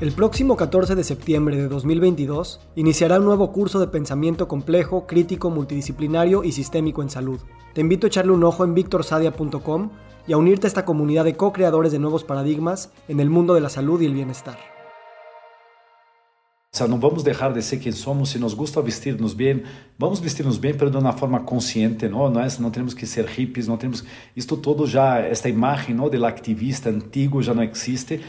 El próximo 14 de septiembre de 2022 iniciará un nuevo curso de pensamiento complejo, crítico, multidisciplinario y sistémico en salud. Te invito a echarle un ojo en victorsadia.com y a unirte a esta comunidad de co-creadores de nuevos paradigmas en el mundo de la salud y el bienestar. O sea, no vamos a dejar de ser quien somos, si nos gusta vestirnos bien, vamos vestirnos bien, pero de una forma consciente, ¿no? No, es, no tenemos que ser hippies, no tenemos... Esto todo ya, esta imagen ¿no? del activista antiguo ya no existe.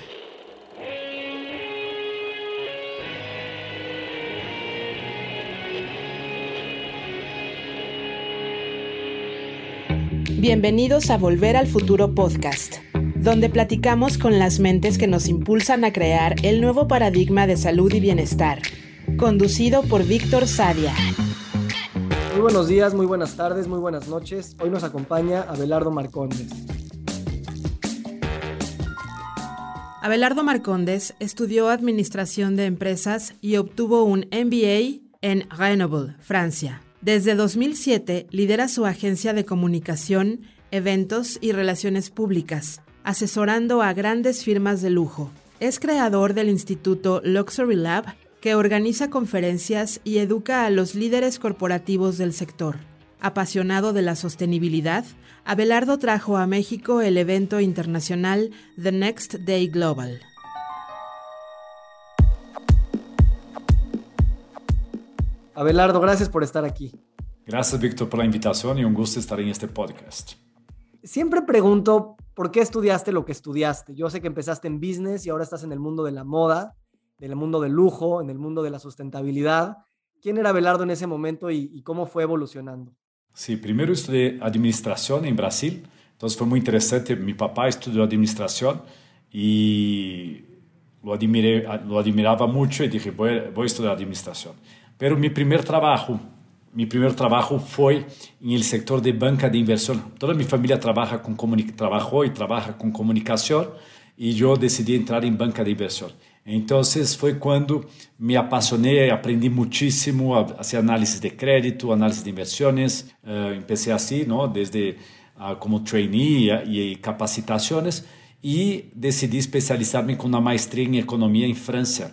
Bienvenidos a Volver al Futuro Podcast, donde platicamos con las mentes que nos impulsan a crear el nuevo paradigma de salud y bienestar, conducido por Víctor Sadia. Muy buenos días, muy buenas tardes, muy buenas noches. Hoy nos acompaña Abelardo Marcondes. Abelardo Marcondes estudió Administración de Empresas y obtuvo un MBA en Grenoble, Francia. Desde 2007 lidera su agencia de comunicación, eventos y relaciones públicas, asesorando a grandes firmas de lujo. Es creador del Instituto Luxury Lab, que organiza conferencias y educa a los líderes corporativos del sector. Apasionado de la sostenibilidad, Abelardo trajo a México el evento internacional The Next Day Global. Abelardo, gracias por estar aquí. Gracias, Víctor, por la invitación y un gusto estar en este podcast. Siempre pregunto, ¿por qué estudiaste lo que estudiaste? Yo sé que empezaste en business y ahora estás en el mundo de la moda, en el mundo del lujo, en el mundo de la sustentabilidad. ¿Quién era Abelardo en ese momento y, y cómo fue evolucionando? Sí, primero estudié administración en Brasil, entonces fue muy interesante. Mi papá estudió administración y lo, admiré, lo admiraba mucho y dije, voy, voy a estudiar administración. Pero mi primer trabajo, mi primer trabajo fue en el sector de banca de inversión. Toda mi familia trabaja con trabajó y trabaja con comunicación y yo decidí entrar en banca de inversión. Entonces fue cuando me apasioné, aprendí muchísimo a hacer análisis de crédito, análisis de inversiones. Uh, empecé así, ¿no? Desde uh, como trainee y, y capacitaciones y decidí especializarme con una maestría en economía en Francia.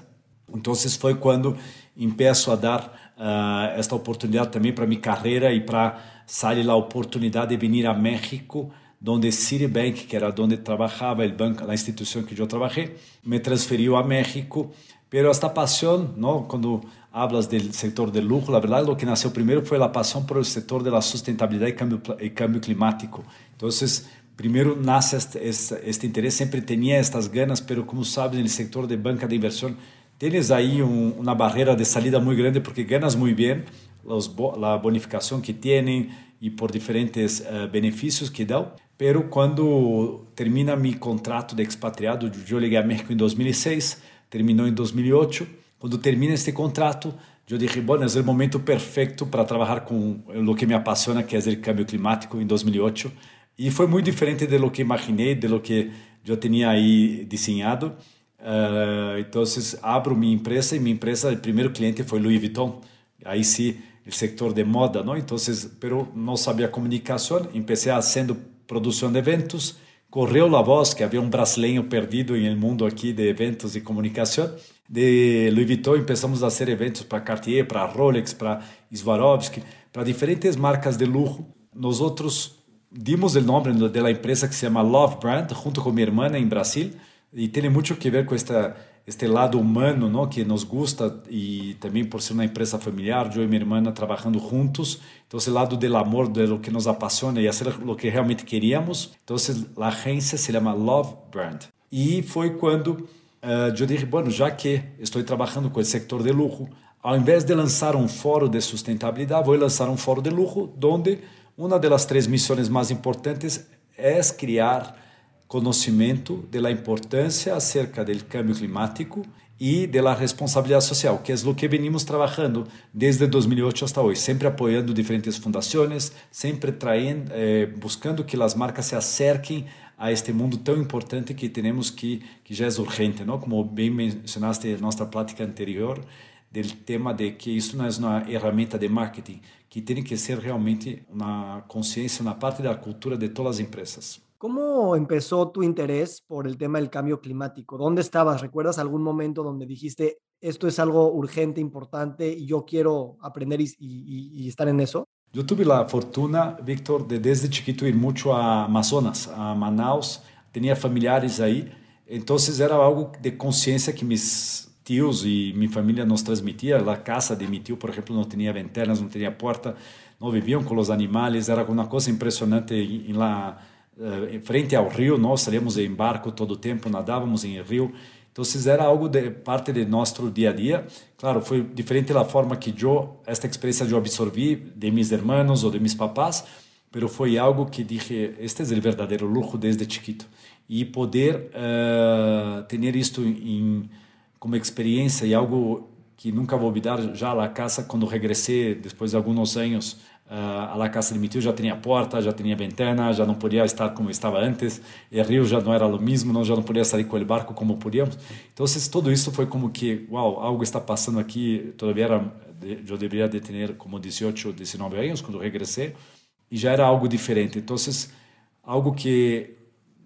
Entonces fue cuando empiezo a dar uh, esta oportunidade também para minha carreira e para sair a oportunidade de vir a México, onde Citibank, que era onde trabalhava o banco, a instituição que eu trabalhei, me transferiu a México. Pero esta pasión, ¿no? cuando hablas del sector del lujo, la verdad lo que nació primero fue la pasión por el sector de la y cambio, y cambio climático. Entonces, primero nace este, este, este tenía estas ganas, pero como sabes, en el sector de banca de inversión tienes ahí un, una barrera de salida muy grande porque ganas muy bien los, la bonificación que tienen y por diferentes uh, que dan. Pero cuando termina mi contrato de expatriado, yo llegué a México en 2006, terminó en 2008. Cuando termina este contrato, yo dije, bueno, es el momento perfecto para trabajar con lo que me apasiona, que es el cambio climático en 2008. Y fue muy diferente de lo que imaginé, de lo que yo tenía ahí diseñado. Uh, então, abro minha empresa e minha empresa, o primeiro cliente foi Louis Vuitton. Aí sim, o setor de moda, não? Então, pero não sabia comunicação. Comecei fazendo produção de eventos. Correu a voz que havia um brasileiro perdido no mundo aqui de eventos e comunicação. De Louis Vuitton, começamos a fazer eventos para Cartier, para Rolex, para Swarovski, para diferentes marcas de luxo. Nós outros dimos o nome da empresa que se chama Love Brand, junto com minha irmã em Brasil e tem muito que ver com esta este lado humano, ¿no? que nos gusta e também por ser uma empresa familiar, eu e minha irmã trabalhando juntos, então esse lado do amor, de lo que nos apasiona e fazer o que realmente queríamos. Então a agência se chama Love Brand. E foi quando uh, eu disse, bueno, que estou trabalhando com o sector de luxo, ao invés de lançar um fórum de sustentabilidade, vou lançar um fórum de luxo, onde uma das três missões mais importantes é criar conhecimento da importância acerca do cambio climático e da responsabilidade social, que é o que venimos trabalhando desde 2008 até hoje, sempre apoiando diferentes fundações, sempre traindo, eh, buscando que as marcas se acerquem a este mundo tão importante que temos que que já é urgente, não? Como bem mencionaste em nossa plática anterior, do tema de que isso não é uma ferramenta de marketing, que tem que ser realmente uma consciência, uma parte da cultura de todas as empresas. ¿Cómo empezó tu interés por el tema del cambio climático? ¿Dónde estabas? ¿Recuerdas algún momento donde dijiste, esto es algo urgente, importante y yo quiero aprender y, y, y estar en eso? Yo tuve la fortuna, Víctor, de desde chiquito ir mucho a Amazonas, a Manaus. Tenía familiares ahí. Entonces era algo de conciencia que mis tíos y mi familia nos transmitía. La casa de mi tío, por ejemplo, no tenía ventanas, no tenía puerta, no vivían con los animales. Era una cosa impresionante en la, eh, frente ao rio. Nós salíamos em barco todo o tempo, nadávamos em rio. Então, era algo de parte de nosso dia a dia. Claro, foi diferente da forma que eu, esta experiência eu absorvi de meus irmãos ou de meus papás, mas foi algo que dije, este é o verdadeiro luxo desde chiquito. E poder uh, ter isto em, como experiência e algo que nunca vou olvidar já na casa quando regressei depois de alguns anos a la casa de mi já tinha porta, já tinha ventana, já não podia estar como estava antes, e rio já não era o mesmo, não, já não podia sair com o barco como podíamos. Então, tudo isso foi como que, uau, algo está passando aqui, todavia era, eu deveria de ter como 18, 19 anos quando regressei, e já era algo diferente. Então, algo que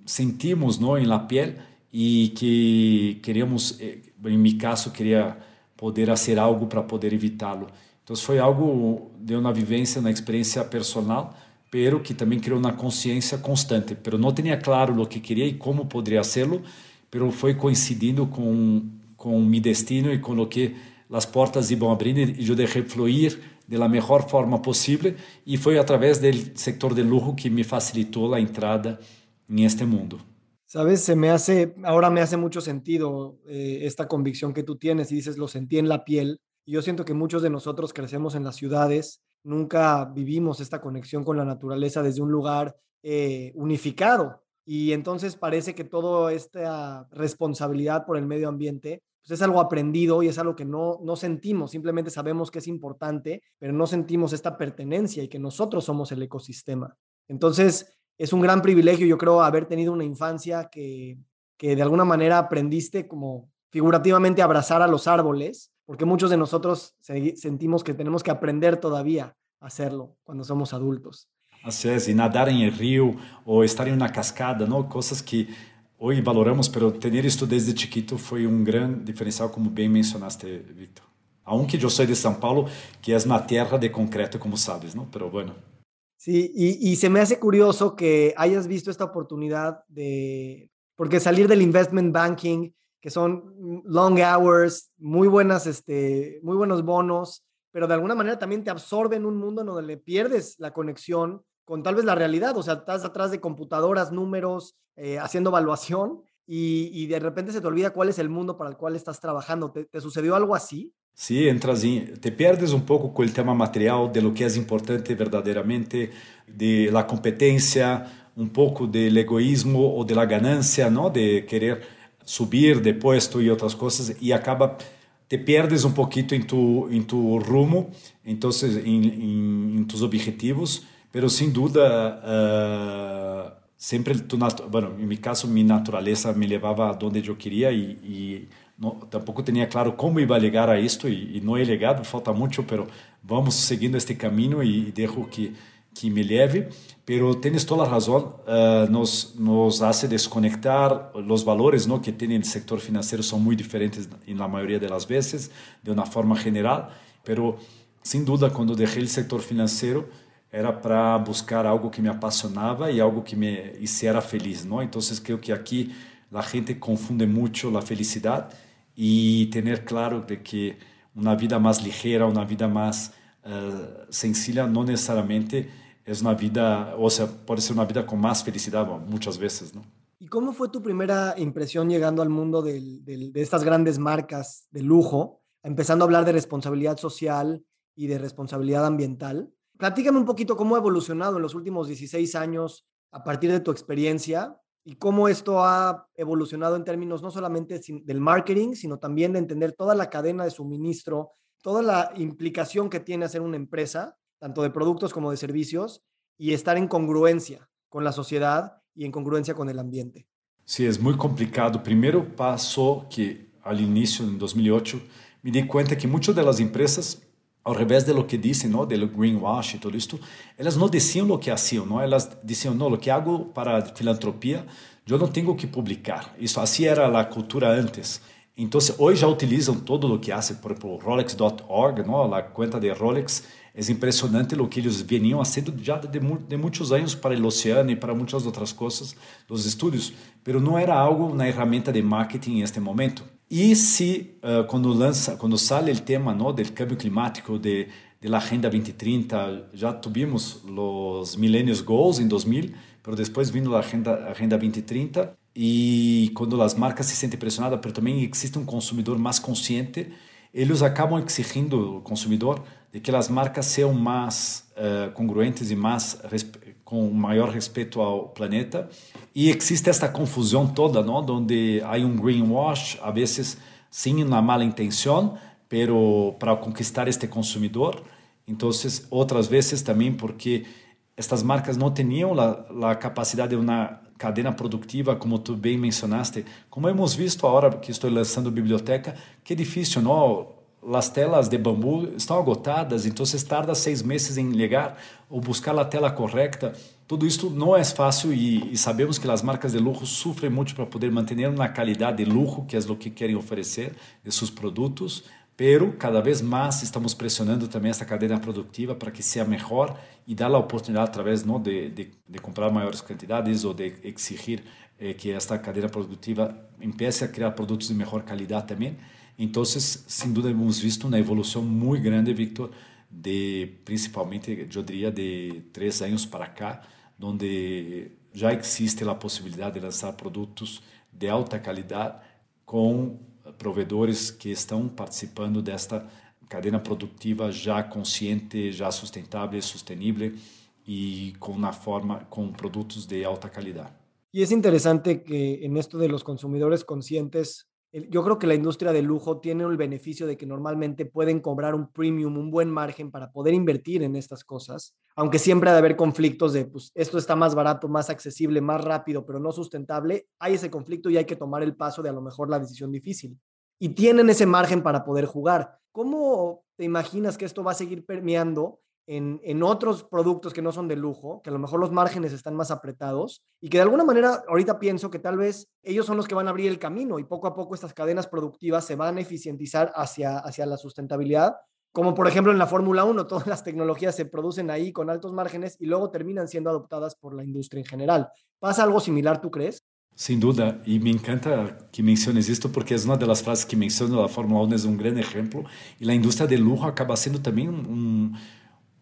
sentimos não, em la piel e que queríamos, eh, em meu caso, queria poder fazer algo para poder evitá-lo. Então foi algo de uma vivência, uma experiência personal, pero que também criou uma consciência constante. Pero não tinha claro o que queria e como poderia hacerlo, pero foi coincidindo com com meu destino e com o que as portas iam abrindo e eu deixei fluir de la melhor forma possível e foi através do sector de lujo que me facilitou a entrada em este mundo. Sabes, se me hace, ahora me hace mucho sentido eh, esta convicción que tú tienes y dices, lo sentí en la piel, yo siento que muchos de nosotros crecemos en las ciudades, nunca vivimos esta conexión con la naturaleza desde un lugar eh, unificado. Y entonces parece que toda esta responsabilidad por el medio ambiente pues es algo aprendido y es algo que no, no sentimos, simplemente sabemos que es importante, pero no sentimos esta pertenencia y que nosotros somos el ecosistema. Entonces, es un gran privilegio, yo creo, haber tenido una infancia que, que de alguna manera aprendiste como figurativamente abrazar a los árboles porque muchos de nosotros sentimos que tenemos que aprender todavía a hacerlo cuando somos adultos. Así es, y nadar en el río o estar en una cascada, ¿no? Cosas que hoy valoramos, pero tener esto desde chiquito fue un gran diferencial, como bien mencionaste, Víctor. Aunque yo soy de São Paulo, que es una tierra de concreto, como sabes, ¿no? Pero bueno. Sí, y, y se me hace curioso que hayas visto esta oportunidad de, porque salir del investment banking que son long hours, muy, buenas, este, muy buenos bonos, pero de alguna manera también te absorben un mundo en donde le pierdes la conexión con tal vez la realidad, o sea, estás atrás de computadoras, números, eh, haciendo evaluación y, y, de repente se te olvida cuál es el mundo para el cual estás trabajando. ¿Te, te sucedió algo así? Sí, entras en, te pierdes un poco con el tema material, de lo que es importante verdaderamente, de la competencia, un poco del egoísmo o de la ganancia, ¿no? De querer subir de puesto y otras cosas y acaba te pierdes un poquito en tu, en tu rumbo, entonces en, en, en tus objetivos, pero sin duda uh, siempre tu bueno, en mi caso mi naturaleza me llevaba a donde yo quería y, y no, tampoco tenía claro cómo iba a llegar a esto y, y, no he llegado, falta mucho, pero vamos siguiendo este camino y dejo que que me leve, pero tienes toda la razón, uh, nos, nos hace desconectar los valores ¿no? que tiene el sector financiero son muy diferentes en la mayoría de las veces, de una forma general, pero sin duda cuando dejé el sector financiero era para buscar algo que me apasionaba y algo que me hiciera feliz, ¿no? Entonces creo que aquí la gente confunde mucho la felicidad y tener claro de que una vida más ligera, una vida más uh, sencilla, no necesariamente es una vida, o sea, puede ser una vida con más felicidad muchas veces, ¿no? ¿Y cómo fue tu primera impresión llegando al mundo de estas grandes marcas de lujo, empezando a hablar de responsabilidad social y de responsabilidad ambiental? Platícame un poquito cómo ha evolucionado en los últimos 16 años a partir de tu experiencia y cómo esto ha evolucionado en términos no solamente del marketing, sino también de entender toda la cadena de suministro, toda la implicación que tiene hacer una empresa tanto de productos como de servicios, y estar en congruencia con la sociedad y en congruencia con el ambiente. Sí, es muy complicado. Primero pasó que al inicio, en 2008, me di cuenta que muchas de las empresas ao revés de lo que dizem, não, do greenwash e tudo isto, elas não diziam o que faziam, não, elas diziam, não, o que hago para filantropia, eu não tenho que publicar. Isso assim era a cultura antes. Então, hoje já utilizam todo o que fazem, por exemplo, Rolex.org, não, a conta de Rolex, é impressionante o que eles veniam fazendo já de, de muitos anos para o oceano e para muitas outras coisas, os estudos, mas não era algo na ferramenta de marketing neste momento. E se uh, quando lança, quando sai o tema não, do câmbio climático, de, de la Agenda 2030, já tivemos os Millennials Goals em 2000, mas depois vindo a Agenda, Agenda 2030, e quando as marcas se sentem pressionadas, mas também existe um consumidor mais consciente, eles acabam exigindo o consumidor de que as marcas sejam mais uh, congruentes e mais com maior respeito ao planeta. E existe esta confusão toda, não? onde há um greenwash, a vezes sem uma mala intenção, pero para conquistar este consumidor. Então, outras vezes também porque estas marcas não tinham a, capacidade de uma cadena produtiva, como tu bem mencionaste, como hemos visto agora que estou lançando biblioteca, que é difícil, não? As telas de bambu estão agotadas, então se tarda seis meses em ligar ou buscar a tela correta. Tudo isso não é fácil e, e, sabemos que as marcas de luxo sofrem muito para poder manter uma qualidade de luxo, que é o que querem oferecer de seus produtos, pero cada vez mais estamos pressionando também essa cadeia produtiva para que seja melhor e dar a oportunidade através não, de, de, de comprar maiores quantidades ou de exigir eh, que esta cadeia produtiva empiece a criar produtos de melhor qualidade também. Então, sem dúvida, hemos visto uma evolução muito grande, Victor, de principalmente, eu diria, de três anos para cá, onde já existe a possibilidade de lançar produtos de alta qualidade com provedores que estão participando desta cadeia produtiva já consciente, já sustentável, sustentável e com uma forma com produtos de alta qualidade. E é interessante que en esto de los consumidores conscientes yo creo que la industria del lujo tiene el beneficio de que normalmente pueden cobrar un premium, un buen margen para poder invertir en estas cosas, aunque siempre ha de haber conflictos de, pues, esto está más barato, más accesible, más rápido, pero no sustentable, hay ese conflicto y hay que tomar el paso de a lo mejor la decisión difícil. Y tienen ese margen para poder jugar. ¿Cómo te imaginas que esto va a seguir permeando en, en, otros productos que no son de lujo, que a lo mejor los márgenes están más apretados y que de alguna manera ahorita pienso que tal vez ellos son los que van a abrir el camino y poco a poco estas cadenas productivas se van a eficientizar hacia, hacia la sustentabilidad, como por ejemplo en la Fórmula 1, todas las tecnologías se producen ahí con altos márgenes y luego terminan siendo adoptadas por la industria en general. ¿Pasa algo similar, tú crees? Sem dúvida, e me encanta que menciones isto porque é uma das frases que menciono a Fórmula 1 é um grande exemplo e a indústria de luxo acaba sendo também um,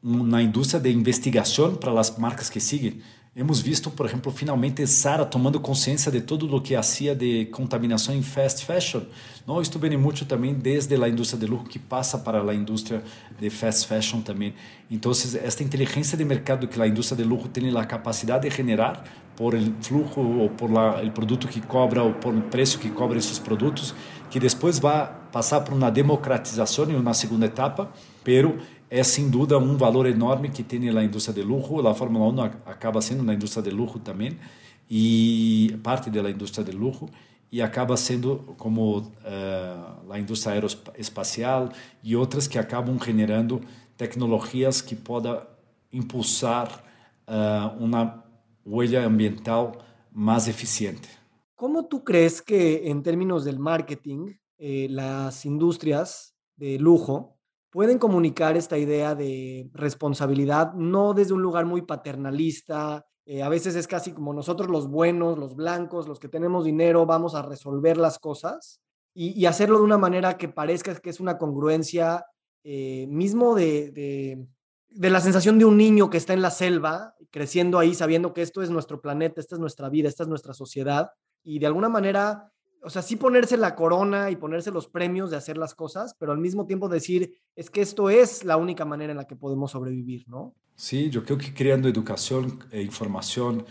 na indústria de investigação para as marcas que seguem. Hemos visto, por exemplo, finalmente Sara tomando consciência de tudo o que hacía de contaminação em fast fashion. Não, isto vem muito também desde a indústria de luxo que passa para a indústria de fast fashion também. Então, esta inteligência de mercado que a indústria de luxo tem a capacidade de generar por o fluxo ou por o produto que cobra ou por o preço que cobra esses produtos, que depois vai passar por uma democratização em uma segunda etapa, pero é sem dúvida um valor enorme que tem na indústria de luxo. A Fórmula 1 acaba sendo na indústria de luxo também e parte da indústria de luxo e acaba sendo como uh, a indústria aeroespacial e outras que acabam generando tecnologias que podem impulsar uh, uma huella ambiental mais eficiente. Como tu crees que em términos del marketing eh, las industrias de lujo pueden comunicar esta idea de responsabilidad, no desde un lugar muy paternalista, eh, a veces es casi como nosotros los buenos, los blancos, los que tenemos dinero, vamos a resolver las cosas y, hacerlo de una manera que parezca que es una congruencia eh, mismo de, de, de, la sensación de un niño que está en la selva, creciendo ahí, sabiendo que esto es nuestro planeta, esta es nuestra vida, esta es nuestra sociedad y de alguna manera o sea, sí ponerse la corona y ponerse los premios de hacer las cosas, pero al mismo tiempo decir, es que esto es la única manera en la que podemos sobrevivir, ¿no? Sí, yo creo que creando educación, eh, información,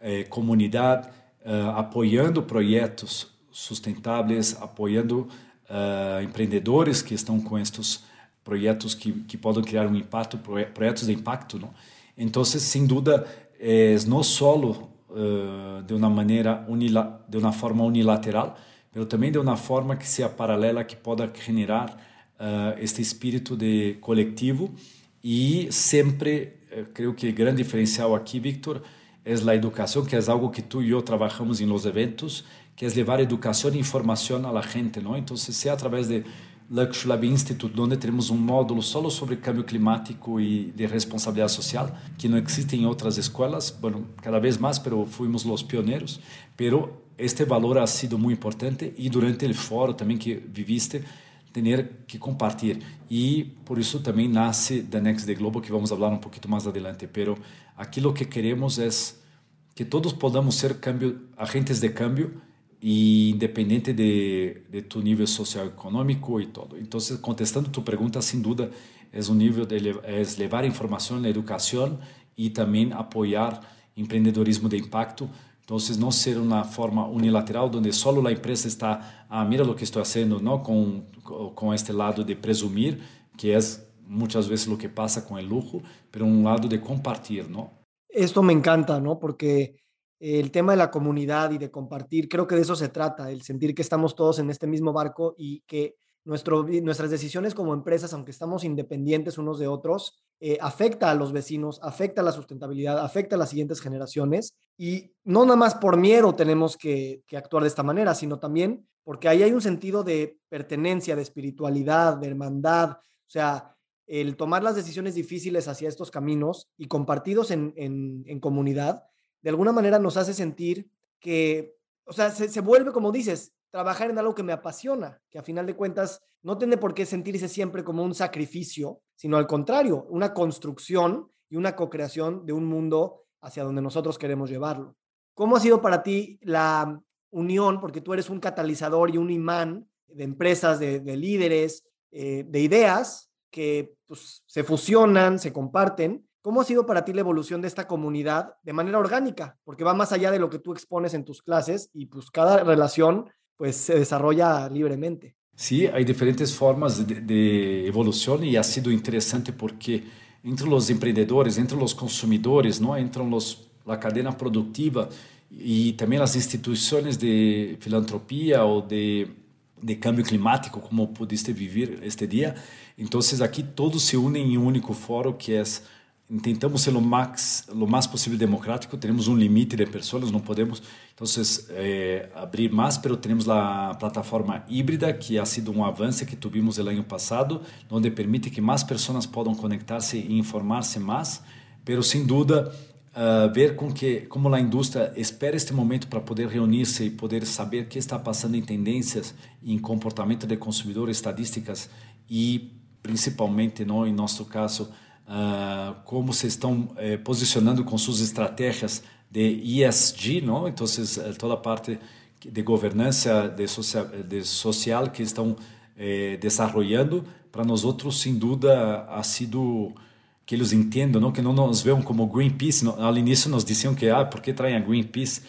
eh, comunidad, eh, apoyando proyectos sustentables, apoyando uh, empreendedores que estão com estes projetos que, que podem criar um impacto, projetos de impacto, não? Então, sem dúvida, é não solo uh, de uma maneira de uma forma unilateral, mas também de uma forma que seja paralela, que possa generar uh, este espírito de coletivo e sempre, uh, creio que o grande diferencial aqui, Victor, é a educação, que é algo que tu e eu trabalhamos em los eventos, que é levar educação e informação à gente, não? Então, se é através de Lux Lab Institute, onde temos um módulo só sobre cambio climático e de responsabilidade social, que não existe em outras escolas, bueno, cada vez mais, pero fuimos os pioneiros, pero este valor ha sido muito importante e durante o fórum também que viviste, ter que compartilhar. E por isso também nasce The Next Day Global, que vamos falar um pouquinho mais adelante, pero aquilo que queremos é que todos podamos ser agentes de cambio e independente de, de tu nível socioeconômico e todo. Então, contestando tu pergunta, sem dúvida, é um nível de é levar informação, educação e também apoiar empreendedorismo de impacto. Então, não ser uma forma unilateral, onde só a empresa está, ah, mira o que estou fazendo, não com com este lado de presumir, que é muitas vezes o que passa com o lujo, mas um lado de compartilhar, não? Esto me encanta, ¿no? Porque el tema de la comunidad y de compartir, creo que de eso se trata, el sentir que estamos todos en este mismo barco y que nuestro, nuestras decisiones como empresas, aunque estamos independientes unos de otros, eh, afecta a los vecinos, afecta a la sustentabilidad, afecta a las siguientes generaciones. Y no nada más por miedo tenemos que, que actuar de esta manera, sino también porque ahí hay un sentido de pertenencia, de espiritualidad, de hermandad. O sea, el tomar las decisiones difíciles hacia estos caminos y compartidos en, en, en comunidad de alguna manera nos hace sentir que, o sea, se, vuelve, como dices, trabajar en algo que me apasiona, que a final de cuentas no tiene por qué sentirse siempre como un sacrificio, sino al contrario, una construcción y una co-creación de un mundo hacia donde nosotros queremos llevarlo. ¿Cómo ha sido para ti la unión? Porque tú eres un catalizador y un imán de empresas, de, líderes, eh, de ideas que pues, se fusionan, se comparten ¿Cómo ha sido para ti la evolución de esta comunidad de manera orgánica? Porque va más allá de lo que tú expones en tus clases y pues cada relación pues se desarrolla libremente. Sí, hay diferentes formas de, de evolución y ha sido interesante porque entre los emprendedores, entre los consumidores, ¿no? entre los, la cadena productiva y también las instituciones de filantropía o de, de cambio climático, como pudiste vivir este día. Entonces aquí todos se unen en un único foro que es tentamos ser o mais o mais possível democrático temos um limite de pessoas não podemos então eh, abrir mais pero temos a plataforma híbrida que ha sido um avanço que tivemos no ano passado onde permite que mais pessoas possam conectar-se e informar-se mais pero sem dúvida uh, ver com que como a indústria espera este momento para poder reunir-se e poder saber o que está passando em tendências em comportamento de consumidor estadísticas e principalmente não em nosso caso uh, como se estão eh, posicionando com suas estratégias de ESG, não? Então, eh, toda a parte de governança de social, de social que estão eh, desenvolvendo, para nós outros, sem dúvida, ha sido que eles entendam, não que não nos vejam como Greenpeace. No, ao início nos diziam que, ah, por que traem a Greenpeace?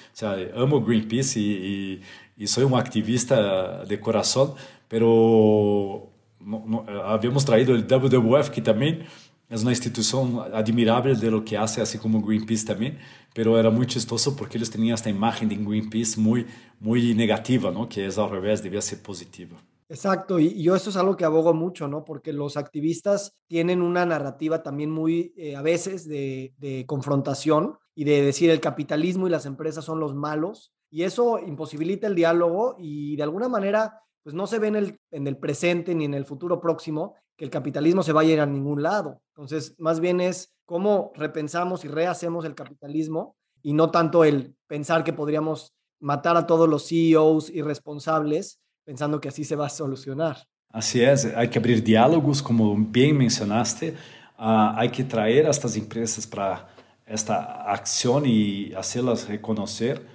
O amo Greenpeace e, e, e sou um ativista de coração, pero no, no, havíamos traído o WWF, que também é uma instituição admirável de lo que hace, assim como Greenpeace também, pero era muito chistoso porque eles tinham esta imagem de Greenpeace muito, muito negativa, ¿no? Que é ao revés, devia ser positiva. Exacto, y yo eso es algo que abogo mucho, ¿no? Porque los activistas tienen una narrativa también muy, eh, a veces, de, de, confrontación y de decir el capitalismo y las empresas son los malos, y eso imposibilita el diálogo y de alguna manera, pues no se ve en el, en el presente ni en el futuro próximo que el capitalismo se vaya a ir a ningún lado. Entonces, más bien es cómo repensamos y rehacemos el capitalismo y no tanto el pensar que podríamos matar a todos los CEOs irresponsables pensando que así se va a solucionar. Así es, hay que abrir diálogos, como bien mencionaste, uh, hay que traer a estas empresas para esta acción y hacerlas reconocer.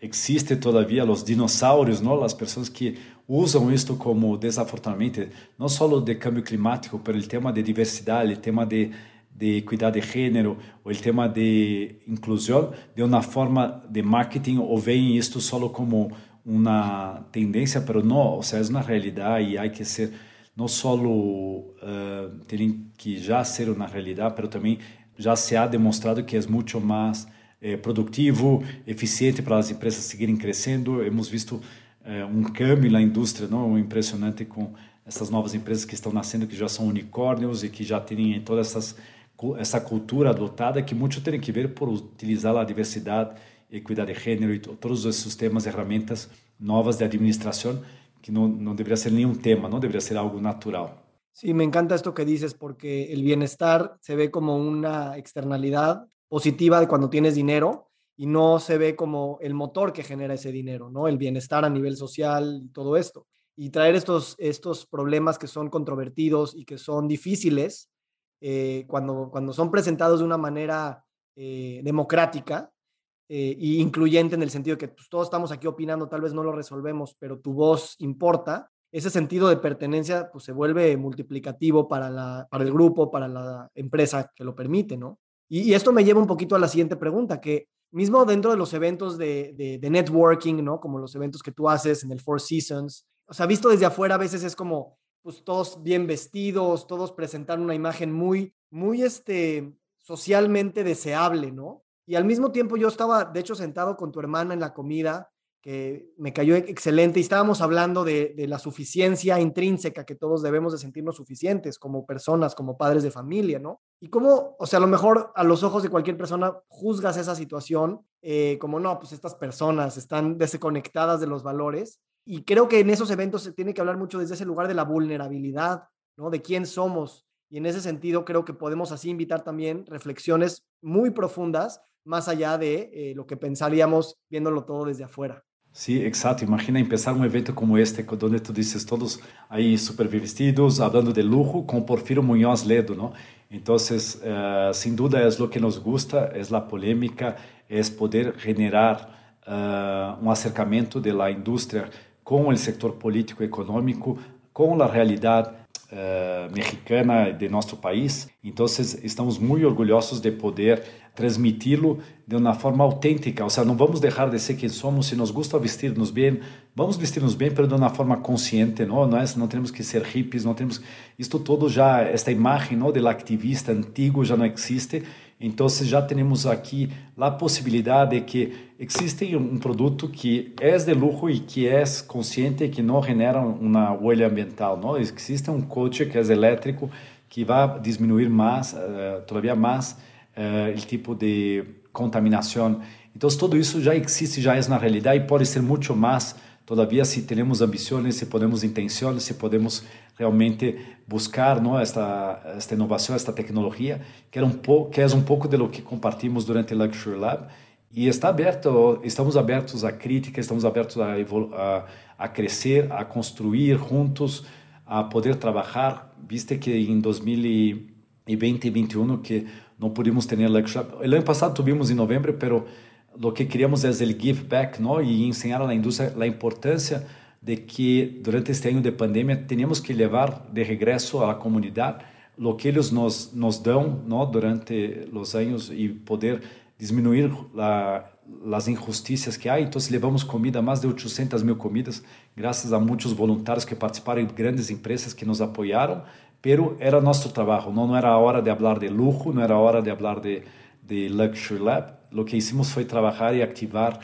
Existe todavía los dinosaurios, ¿no? Las personas que usam isto como, desafortunadamente, não só de câmbio climático, mas o tema de diversidade, o tema de, de cuidar de gênero, o tema de inclusão, de uma forma de marketing, ou veem isto só como uma tendência, mas não, ou seja, é uma realidade e há que ser não só uh, tem que já ser uma realidade, mas também já se ha demonstrado que é muito mais eh, produtivo, eficiente para as empresas seguirem crescendo. Hemos visto é, um cambio na indústria, não? Impressionante com essas novas empresas que estão nascendo, que já são unicórnios e que já têm toda essas, essa cultura adotada, que muito tem que ver por utilizar a diversidade, equidade de gênero e todos esses temas, ferramentas novas de administração, que no, no debería ser un tema, ¿no? Debería ser algo natural. Sí, me encanta esto que dices porque el bienestar se ve como una externalidad positiva de cuando tienes dinero y no se ve como el motor que genera ese dinero, ¿no? El bienestar a nivel social y todo esto. Y traer estos, estos problemas que son controvertidos y que son difíciles, eh, cuando, cuando son presentados de una manera eh, democrática, eh, incluyente en el sentido que pues, todos estamos aquí opinando, tal vez no lo resolvemos, pero tu voz importa, ese sentido de pertenencia pues, se vuelve multiplicativo para, la, para el grupo, para la empresa que lo permite, ¿no? Y, esto me lleva un poquito a la siguiente pregunta, que mismo dentro de los eventos de, de, networking, ¿no? Como los eventos que tú haces en el Four Seasons, o sea, visto desde afuera a veces es como, pues todos bien vestidos, todos presentan una imagen muy, muy, este, socialmente deseable, ¿no? Y al mismo tiempo yo estaba, de hecho, sentado con tu hermana en la comida, que me cayó excelente, y estábamos hablando de, la suficiencia intrínseca que todos debemos de sentirnos suficientes como personas, como padres de familia, ¿no? Y cómo, o sea, a lo mejor a los ojos de cualquier persona juzgas esa situación eh, como, no, pues estas personas están desconectadas de los valores. Y creo que en esos eventos se tiene que hablar mucho desde ese lugar de la vulnerabilidad, ¿no? De quién somos. Y en ese sentido creo que podemos así invitar también reflexiones muy profundas más allá de eh, lo que pensaríamos viéndolo todo desde afuera. Sí, exacto. Imagina empezar un evento como este, donde tú dices todos ahí super vestidos, hablando de lujo, con Porfirio Muñoz Ledo, ¿no? Entonces, uh, sin duda es lo que nos gusta, es la polémica, es poder generar uh, un acercamiento de la industria con el sector político económico, con la realidad uh, mexicana de nuestro país. Entonces, estamos muy orgullosos de poder transmiti-lo de uma forma autêntica, ou seja, não vamos deixar de ser quem somos, se nos gusta vestir-nos bem, vamos vestir-nos bem, mas de uma forma consciente, não, não, é, não temos que ser hippies, não temos, isto todo já, esta imagem, não, do ativista antigo já não existe, então já temos aqui a possibilidade de que existe um produto que é de luxo e que é consciente que não genera uma huella ambiental, não, existe um coche que é elétrico que vai diminuir mais, uh, todavía mais, uh, o tipo de contaminação. Então, tudo isso já existe, já é na realidade e pode ser muito mais todavia se temos ambições, se podemos intenções, se podemos realmente buscar não esta esta inovação, esta tecnologia, que é um pouco que um pouco de lo que compartimos durante o Luxury Lab e está aberto, estamos abertos à crítica, estamos abertos a, a, a crescer, a construir juntos, a poder trabalhar. Viste que em 2020 e 2021 que não pudimos ter lecture. O ano passado tivemos em novembro, pero o que queríamos é o give back, não? E ensinar à indústria a importância de que durante este ano de pandemia temos que levar de regresso à comunidade o que eles nos nos dão? Durante os anos e poder diminuir as injustiças que há. Então, levamos comida, mais de 800 mil comidas, graças a muitos voluntários que participaram de grandes empresas que nos apoiaram pero era nosso trabalho, não, não era a hora de falar de luxo, não era a hora de falar de, de Luxury Lab. Lo que hicimos foi trabalhar e ativar.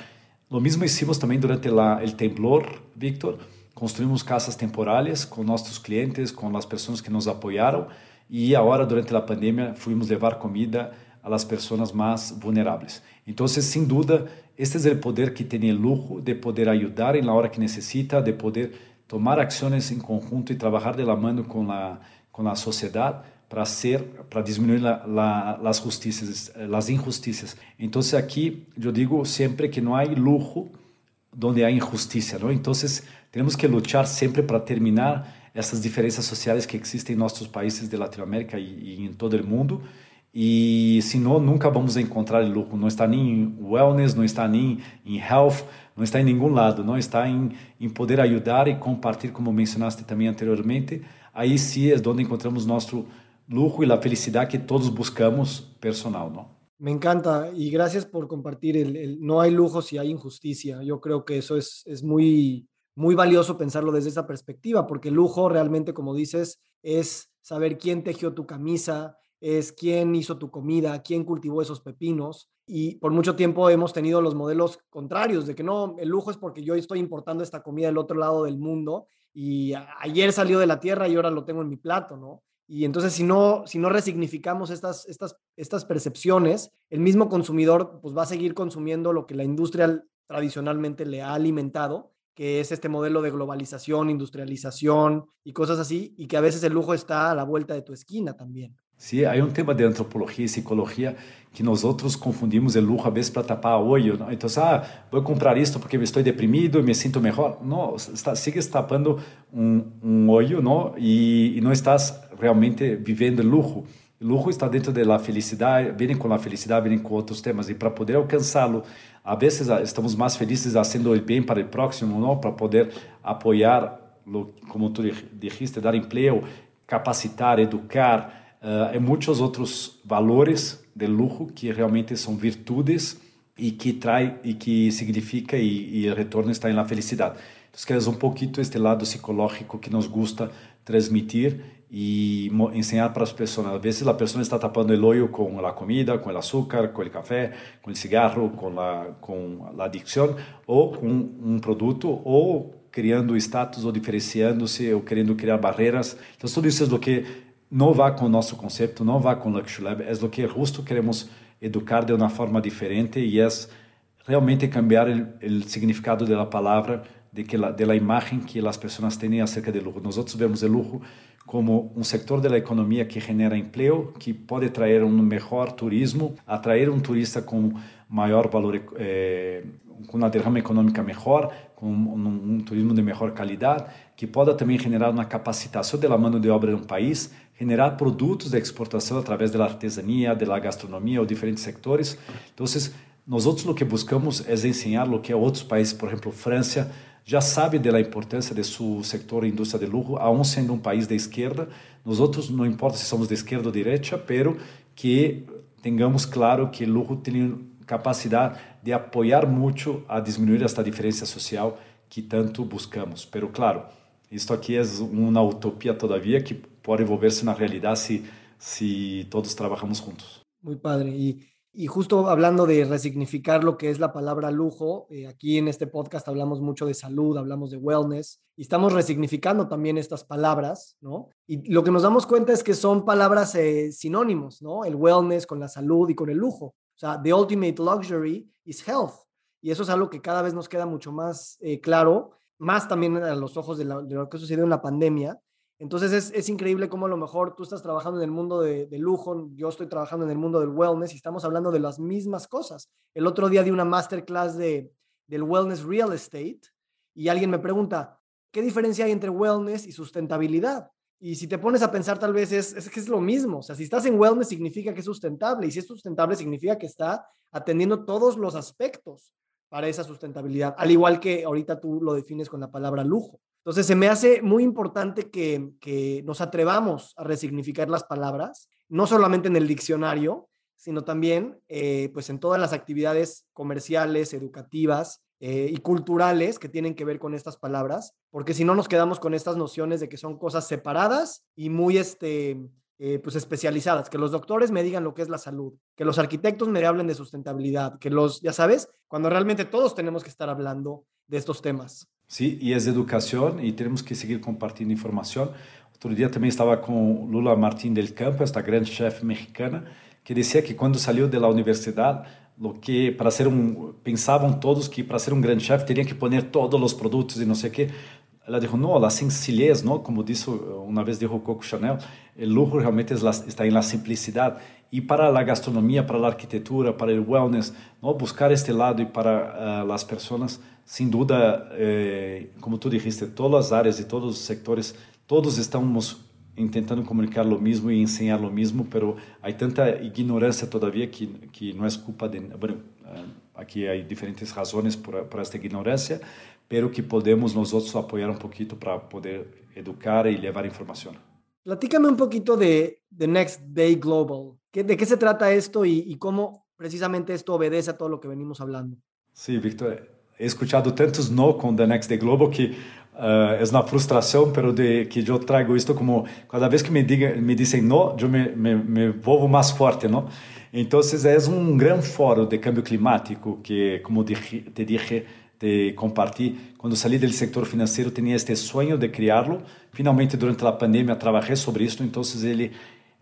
Lo mismo hicimos também durante la, el temblor, Víctor. Construímos casas temporárias com nossos clientes, com as pessoas que nos apoiaram. E agora, durante a pandemia, fomos levar comida las pessoas mais vulneráveis. Então, sem dúvida, este é o poder que tem o luxo de poder ajudar na hora que necessita, de poder tomar ações em conjunto e trabalhar de la mano com a com a sociedade para ser para diminuir la, la, las justicias las injusticias entonces aquí yo digo siempre que no hay lujo donde hay injusticia no entonces tenemos que luchar siempre para terminar essas diferenças sociais que existem em nossos países de Latinoamérica e, em todo o mundo. E senão nunca vamos encontrar lucro não está nem em wellness não está nem em health não está em nenhum lado não está em, em poder ajudar e compartilhar como mencionaste também anteriormente. Aí sim é onde encontramos nosso lujo e a felicidade que todos buscamos personal, ¿no? Me encanta y gracias por compartir el, no hay lujo si hay injusticia. Yo creo que eso es, es muy, muy valioso pensarlo desde esa perspectiva, porque lujo realmente, como dices, es saber quién tejió tu camisa, es quién hizo tu comida, quién cultivó esos pepinos. Y por mucho tiempo hemos tenido los modelos contrarios, de que no, el lujo es porque yo estoy importando esta comida del otro lado del mundo y ayer salió de la tierra y ahora lo tengo en mi plato, ¿no? Y entonces si no, si no resignificamos estas, estas, estas percepciones, el mismo consumidor pues va a seguir consumiendo lo que la industria tradicionalmente le ha alimentado, que es este modelo de globalización, industrialización y cosas así, y que a veces el lujo está a la vuelta de tu esquina también. Sí, hay un tema de antropología y psicología que nosotros confundimos el lujo a veces para tapar hoyo. ¿no? Entonces, ah, voy a comprar esto porque estoy deprimido y me siento mejor. No, está, sigues tapando un, un hoyo ¿no? Y, y, no estás realmente viviendo el lujo. El lujo está dentro de la felicidad, viene con la felicidad, viene con otros temas. Y para poder alcanzarlo, a veces estamos más felices haciendo el bien para el próximo, ¿no? Para poder apoyar, lo, como tú dijiste, dar empleo, capacitar, educar, uh, e muitos outros valores de luxo que realmente são virtudes e que trai e que significa e, e o retorno está na felicidade. Então, é um pouquinho este lado psicológico que nos gusta transmitir e ensinar para as pessoas. Às vezes a pessoa está tapando o olho com a comida, com o açúcar, com o café, com o cigarro, com a com a adicção ou com um produto ou criando status ou diferenciando-se ou querendo criar barreiras. Então tudo isso é do que não vá com o nosso conceito, não vá com o Luxury Lab, é o que justo queremos educar de uma forma diferente e é realmente cambiar o significado da palavra, de que la, de la imagen que as pessoas têm acerca do luxo. Nós vemos o luxo como um setor da economia que genera emprego, que pode trazer um melhor turismo, atrair um turista com maior valor, eh, com uma derrama econômica melhor, com um, um, turismo de melhor qualidade, que pode também generar uma capacitação da mão de obra de um país, generar produtos de exportação através da artesania, da gastronomia ou diferentes sectores. Então, nós outros o que buscamos é ensinar o que outros países, por exemplo, França, já sabe da importância de seu setor indústria de luxo, aún sendo um país de esquerda. Nós outros não importa se somos de esquerda ou direita, pero que tenhamos claro que o luxo tem capacidade de apoiar muito a diminuir esta diferença social que tanto buscamos. Pero claro, isto aqui é uma utopia todavia que pode envolver-se na realidade se si todos trabajamos juntos. Muy padre. Y, y, justo hablando de resignificar lo que es la palabra lujo, eh, aquí en este podcast hablamos mucho de salud, hablamos de wellness y estamos resignificando también estas palabras, ¿no? Y lo que nos damos cuenta es que son palabras eh, sinónimos, ¿no? El wellness con la salud y con el lujo. O sea, the ultimate luxury is health. Y eso es algo que cada vez nos queda mucho más eh, claro, más también a los ojos de, de, lo que sucedió en la pandemia. Entonces es, es, increíble cómo a lo mejor tú estás trabajando en el mundo de, lujo, yo estoy trabajando en el mundo del wellness y estamos hablando de las mismas cosas. El otro día di una masterclass de, del wellness real estate y alguien me pregunta, ¿qué diferencia hay entre wellness y sustentabilidad? Y si te pones a pensar, tal vez es, es que es lo mismo. O sea, si estás en wellness significa que es sustentable y si es sustentable significa que está atendiendo todos los aspectos para esa sustentabilidad, al igual que ahorita tú lo defines con la palabra lujo. Entonces, se me hace muy importante que, que nos atrevamos a resignificar las palabras, no solamente en el diccionario, sino también eh, pues en todas las actividades comerciales, educativas eh, y culturales que tienen que ver con estas palabras, porque si no nos quedamos con estas nociones de que son cosas separadas y muy este, eh, pues especializadas, que los doctores me digan lo que es la salud, que los arquitectos me hablen de sustentabilidad, que los, ya sabes, cuando realmente todos tenemos que estar hablando de estos temas. Sí, y es educación y tenemos que seguir compartiendo información. Otro día también estaba con Lula Martín del Campo, esta gran chef mexicana, que decía que cuando salió de la universidad, lo que para ser un pensaban todos que para ser un gran chef tenía que poner todos los productos y no sé qué ela dijo, não, a sencillez, não? como disse uma vez dijo Coco Chanel, o luxo realmente está em la simplicidade. E para a gastronomia, para a arquitetura, para o wellness, não? buscar este lado e para uh, as pessoas, sem dúvida, eh, como tu dijiste, todas as áreas e todos os sectores, todos estamos tentando comunicar o mesmo e ensinar o mesmo, pero há tanta ignorância todavia que que não é culpa de, bueno, uh, aqui há diferentes razões por, por esta ignorância, pero que podemos nosotros apoyar un poquito para poder educar y llevar información. Platícame un poquito de The Next Day Global. ¿De qué se trata esto y, y, cómo precisamente esto obedece a todo lo que venimos hablando? Sí, Víctor, he escuchado tantos no con The Next Day Global que Uh, es una frustración, pero de que yo traigo esto como cada vez que me, diga, me dicen no, yo me, me, me volvo más fuerte, ¿no? Entonces es un foro de cambio climático que, como te dije, te compartí, cuando salí del sector financiero tenía este sueño de crearlo. Finalmente, durante la pandemia, trabajé sobre esto, entonces él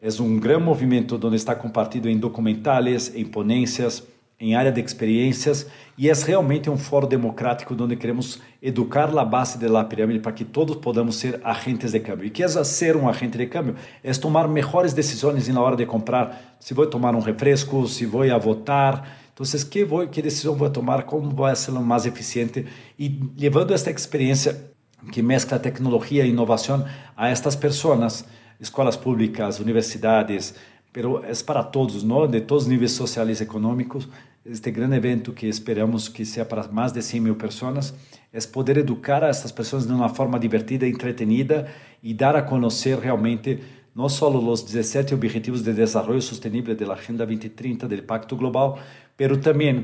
es un gran movimiento donde está compartido en documentales, en ponencias, em área de experiências e é realmente um fórum democrático onde queremos educar a base da pirâmide para que todos podamos ser agentes de câmbio. E que é ser um agente de câmbio? É tomar melhores decisões na hora de comprar, se vou tomar um refresco, se vou a votar. Então, que, vou, que decisão vou tomar, como vai ser mais eficiente e levando esta experiência que mescla tecnologia e inovação a estas pessoas, escolas públicas, universidades, pero é para todos, não? de todos os níveis sociais e econômicos, este grande evento que esperamos que seja para mais de 100 mil pessoas, é poder educar a essas pessoas de uma forma divertida, entretenida e dar a conhecer realmente não só os 17 Objetivos de Desenvolvimento Sustentável da Agenda 2030 do Pacto Global, mas também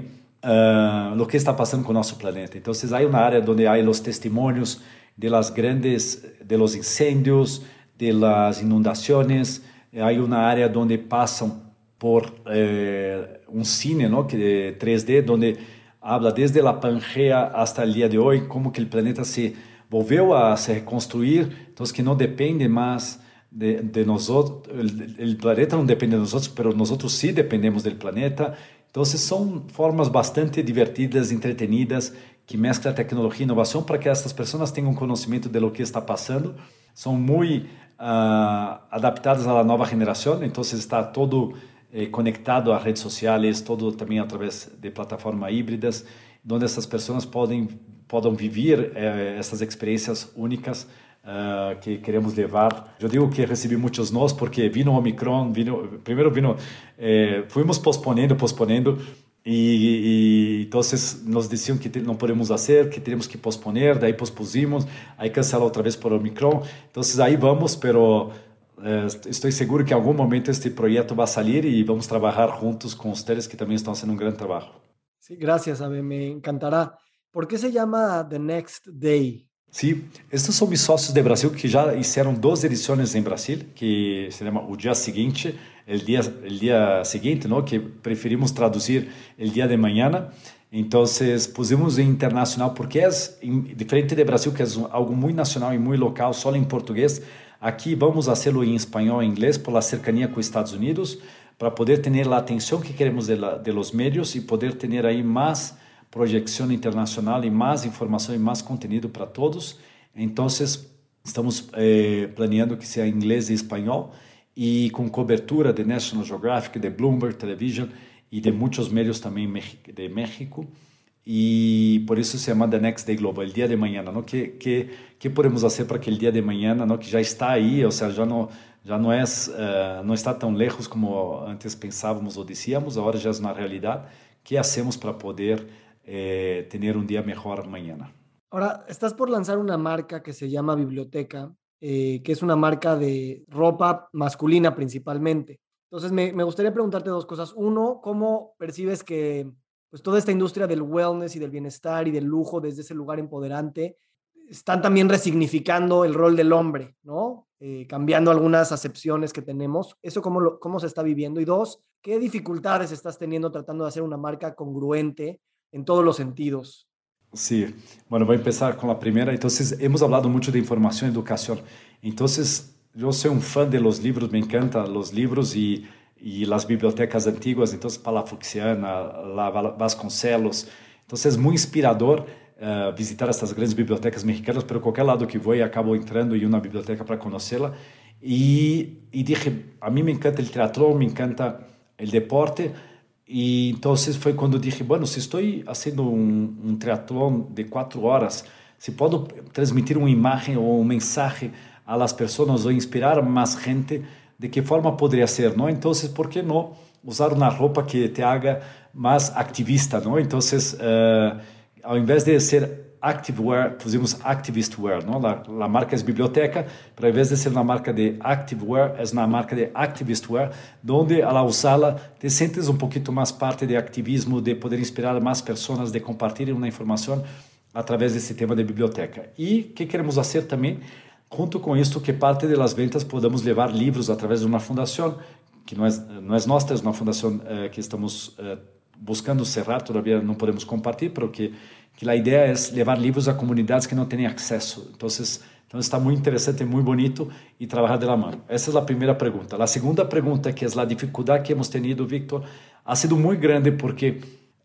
uh, o que está passando com o nosso planeta. Então, há uma área onde há os testemunhos de las grandes, de los incêndios, de las inundações, há uma área onde passam por eh, un cine ¿no? que 3D donde habla desde la Pangea hasta el día de hoy, como que el planeta se volvió a se reconstruir, entonces que no depende más de, de nosotros, el, el, planeta no depende de nosotros, pero nosotros sí dependemos del planeta. Entonces son formas bastante divertidas, entretenidas, que mezcla tecnologia e inovação para que essas pessoas tenham conhecimento de lo que está passando. São muito uh, adaptadas à nova geração, então está todo eh, conectado a redes sociais, todo também através de plataformas híbridas, onde essas pessoas podem podem viver eh, essas experiências únicas uh, que queremos levar. Eu digo que recebi muitos nós porque vino o Omicron, vino, primeiro vino, eh, posponendo, posponendo, e, e então nos diziam que não podemos fazer, que teríamos que posponer, daí pospusimos, aí cancelou outra vez por Omicron. Então aí vamos, pero eh, estou seguro que em algum momento este projeto vai sair e vamos trabalhar juntos com vocês que também estão fazendo um grande trabalho. Sí, gracias, Abe, me encantará. ¿Por qué se llama The Next Day? Sí, estes são meus sócios de Brasil que já fizeram duas edições em Brasil, que se chama O Dia Seguinte, o dia, el dia seguinte, ¿no? que preferimos traduzir o dia de manhã. Então, pusimos em internacional porque é diferente de Brasil, que é algo muito nacional e muito local, só em português. Aqui vamos fazê-lo em espanhol e inglês por la cercanía com os Estados Unidos, para poder ter a atenção que queremos de, la, de los medios e poder ter aí mais projeção internacional e mais informação e mais conteúdo para todos. Então, estamos eh, planeando que seja inglês e espanhol e com cobertura de National Geographic, de Bloomberg Television e de muitos meios também de México e por isso se chama The Next Day Global, o dia de manhã, não? Que que que podemos fazer para que o dia de manhã, não? Que já está aí, ou seja, já não já não é uh, não está tão lejos como antes pensávamos ou dizíamos, agora já é uma realidade. Que hacemos para poder eh, ter um dia melhor amanhã? Ahora, estás por lanzar una marca que se llama Biblioteca, eh, que es una marca de ropa masculina principalmente. Entonces, me, me gustaría preguntarte dos cosas. Uno, ¿cómo percibes que pues toda esta industria del wellness y del bienestar y del lujo desde ese lugar empoderante, están también resignificando el rol del hombre, ¿no? Eh, cambiando algunas acepciones que tenemos. ¿Eso cómo, lo, cómo se está viviendo? Y dos, ¿qué dificultades estás teniendo tratando de hacer una marca congruente en todos los sentidos? Sí, bueno, voy a empezar con la primera. Entonces, hemos hablado mucho de información y educación. Entonces, yo soy un fan de los libros, me encantan los libros y e las bibliotecas antiguas, então Palafoxiana, La Vasconcelos. Então é muito inspirador uh, visitar essas grandes bibliotecas mexicanas, pero qualquer lado que vou, acabo entrando em uma biblioteca para conhecê-la. E, e dije, a mim me encanta o teatro, me encanta o deporte. E então foi quando dije, bueno, se estou fazendo um, um triatlon de quatro horas, se posso transmitir uma imagem ou um mensagem às pessoas ou inspirar mais gente, de que forma poderia ser, não? Então, por que não usar uma roupa que te haga mais ativista, não? Então, uh, ao invés de ser active wear, pusimos activist wear, não? La, la marca é biblioteca, pero ao invés de ser uma marca de active wear, é uma marca de activist wear, onde ao usá-la te sentes um pouquinho mais parte de ativismo, de poder inspirar mais pessoas, de compartilhar uma informação através desse tema de biblioteca. E que queremos fazer também, junto com isso, que parte das vendas podamos levar livros através de uma fundação, que não é, não é nossa, é uma fundação eh, que estamos eh, buscando cerrar, todavia não podemos compartilhar, porque que a ideia é levar livros a comunidades que não têm acesso. Então, então está muito interessante, muito bonito e trabalhar de la mano. Essa é a primeira pergunta. A segunda pergunta, que é a dificuldade que hemos tenido, Victor, ha sido muito grande porque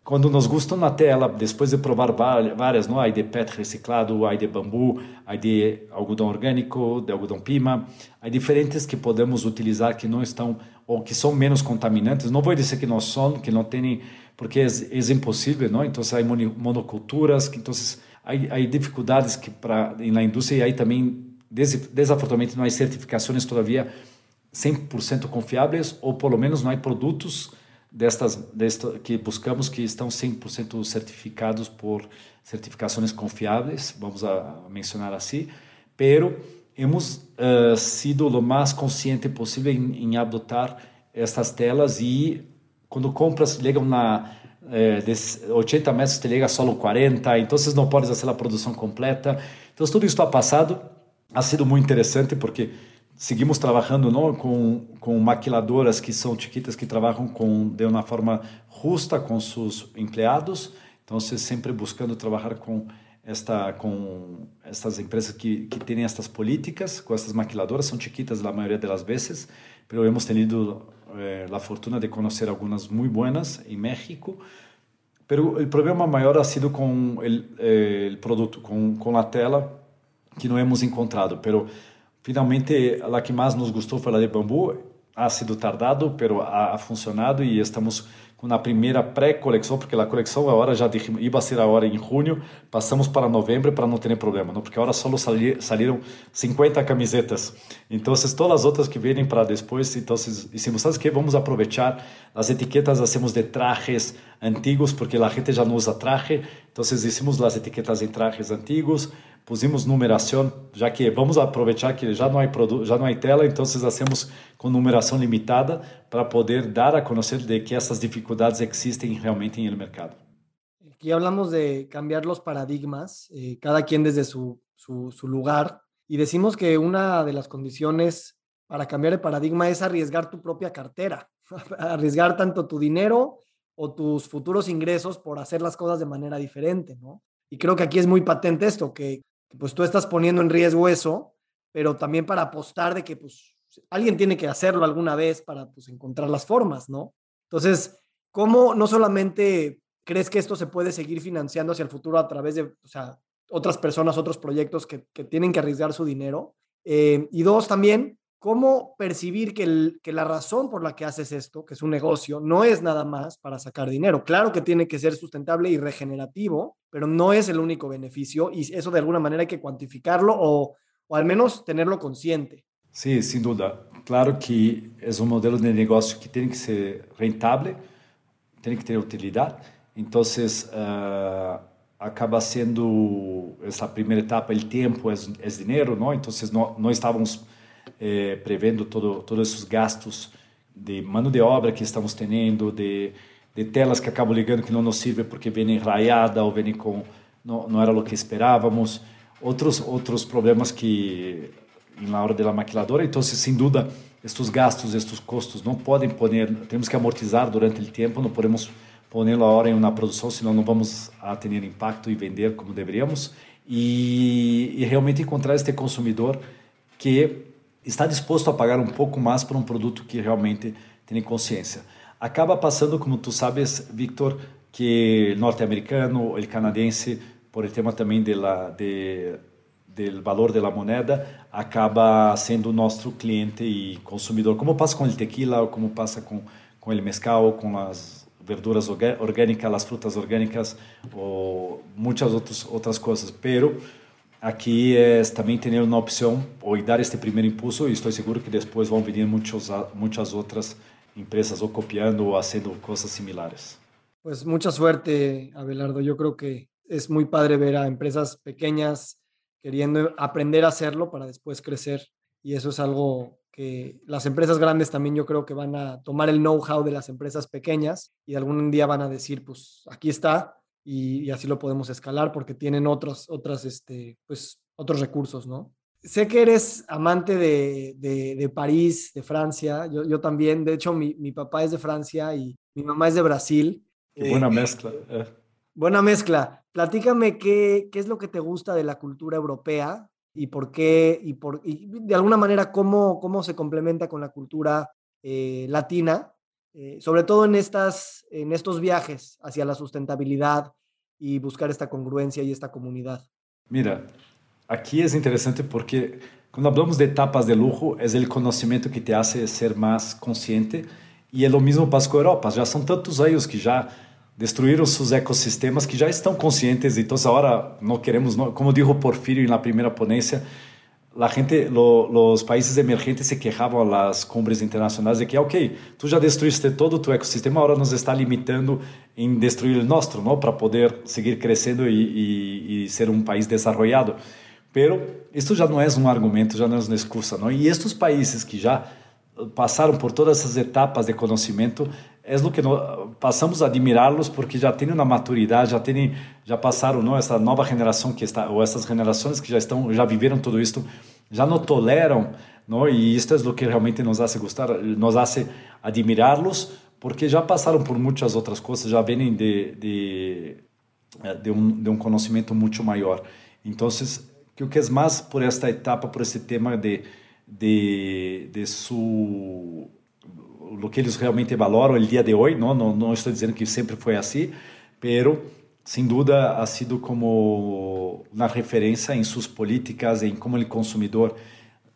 quando nos gustam na tela, depois de provar várias, não? Há de PET reciclado, há de bambu, há de algodão orgânico, de algodão pima, há diferentes que podemos utilizar que não estão ou que são menos contaminantes. Não vou dizer que não são, que não têm, porque é, é impossível, não? Então há monoculturas, então há, dificuldades que para na indústria e aí também des, desafortunadamente não há certificações todavia 100% confiáveis ou pelo menos não há produtos destas, desta, que buscamos que estão 100% certificados por certificações confiáveis, vamos a, mencionar assim, pero hemos uh, sido o mais consciente possível em, em adotar estas telas e quando compras chegam na eh, 80 metros te liga só 40, então vocês não podem fazer a produção completa. Então tudo isso está passado, ha sido muito interessante porque seguimos trabalhando não com com maquiladoras que são chiquitas que trabalham com de uma forma justa com seus empregados então sempre buscando trabalhar com esta com estas empresas que que têm estas políticas com estas maquiladoras são chiquitas na maioria das vezes pero hemos tenido eh, a fortuna de conhecer algumas muito buenas em México pero o problema maior ha sido com o eh, produto com com a tela que não hemos encontrado pero Finalmente, a que mais nos gostou foi a de bambu. Ha sido tardado, pero ha, ha funcionado e estamos com a primeira pré-coleção, porque a coleção agora já ia ser agora em junho, passamos para novembro para não ter problema, não? porque agora só saíram 50 camisetas. Então, todas as outras que vêm para depois, então, hicimos, ¿sabes que Vamos aproveitar as etiquetas, hacemos de trajes antigos, porque a gente já não usa traje, então, hicimos as etiquetas em trajes antigos, pusimos numeração, já que vamos aproveitar que já não há já não há tela, então hacemos com numeração limitada para poder dar a conhecer de que essas dificuldades existem realmente no mercado. Aquí hablamos de cambiar los paradigmas, eh, cada quien desde su, su, su lugar, y decimos que una de las condiciones para cambiar el paradigma es arriesgar tu propia cartera, arriesgar tanto tu dinero o tus futuros ingresos por hacer las cosas de manera diferente, ¿no? Y creo que aquí es muy patente esto, que pues tú estás poniendo en riesgo eso, pero también para apostar de que pues alguien tiene que hacerlo alguna vez para pues encontrar las formas, ¿no? Entonces, ¿cómo no solamente crees que esto se puede seguir financiando hacia el futuro a través de, otras personas, otros proyectos que, que tienen que arriesgar su dinero? Eh, y dos, también, cómo percibir que, que, la razón por la que haces esto, que es un negocio, no es nada más para sacar dinero. Claro que tiene que ser sustentable y regenerativo, pero no es el único beneficio y eso de alguna manera hay que cuantificarlo o, o al menos tenerlo consciente. Sí, sin duda. Claro que es un modelo de negocio que tiene que ser rentable, tiene que tener utilidad. Entonces, uh, acaba siendo esa primera etapa, el tiempo es, es dinero, ¿no? Entonces, no, no estábamos eh, prevendo todo, todos esses gastos de mano de obra que estamos tendo, de, de telas que acabam ligando que não nos servem porque vêm raiada ou vêm com não, não era o que esperávamos, outros outros problemas que na hora da maquiladora, então sem dúvida estes gastos, estes custos não podem poner, temos que amortizar durante o tempo, não podemos poner a hora em uma produção, senão não vamos a ter impacto e vender como deveríamos. E, e realmente encontrar este consumidor que está disposto a pagar um pouco mais por um produto que realmente tem consciência. Acaba passando, como tu sabes, Victor, que norte-americano, o canadense, por o tema também de la, de, del valor da moneda, acaba sendo nosso cliente e consumidor. Como passa com o tequila, ou como passa com, com o mescal, com as verduras orgânicas, as frutas orgânicas, ou muitas outras, outras coisas. Pero aqui é também ter uma opção ou dar este primeiro impulso e estou seguro que depois vão vir muitos, muitas outras empresas ou copiando ou fazendo coisas similares. Pues mucha suerte, Abelardo. Yo creo que es muy padre ver a empresas pequeñas queriendo aprender a hacerlo para después crecer. Y eso es algo que las empresas grandes también yo creo que van a tomar el know-how de las empresas pequeñas y algún día van a decir, pues aquí está, y, así lo podemos escalar porque tienen otros, otras, este, pues, otros recursos, ¿no? Sé que eres amante de, de, París, de Francia, yo, yo, también, de hecho mi, mi, papá es de Francia y mi mamá es de Brasil. Qué buena eh, mezcla. Eh. Buena mezcla. Platícame qué, qué es lo que te gusta de la cultura europea y por qué, y, por, y de alguna manera cómo, cómo se complementa con la cultura eh, latina, eh, sobre todo en, estas, en estos viajes hacia la sustentabilidad y buscar esta congruencia y esta comunidad. Mira, aquí es interesante porque cuando hablamos de etapas de lujo, es el conocimiento que te hace ser más consciente y es lo mismo pasa con Europa. Ya son tantos años que ya destruíram seus ecossistemas que já estão conscientes. Então, agora não queremos, como dijo Porfirio na primeira ponência, a gente, lo, los países emergentes se quejavam às cumbres internacionais de que, ok, tu já destruíste todo o teu ecossistema, agora nos está limitando em destruir o nosso, não, para poder seguir crescendo e, e, e, ser um país desenvolvido. Pero isto já não é um argumento, já não é uma excusa, não? E estes países que já passaram por todas essas etapas de conhecimento, é o que nós passamos a admirá-los porque já têm uma maturidade, já têm, já passaram, não, essa nova geração que está ou essas gerações que já estão, já viveram tudo isto, já não toleram, não? E isto é o que realmente nos hace gostar, nos hace admirá-los porque já passaram por muitas outras coisas, já vêm de de de um, de um conhecimento muito maior. Então, o que é mais por esta etapa, por esse tema de de, de su lo que eles realmente valoram o dia de hoje, não, não, não estou dizendo que sempre foi assim, pero sem dúvida ha sido como uma referência em suas políticas, em como o consumidor,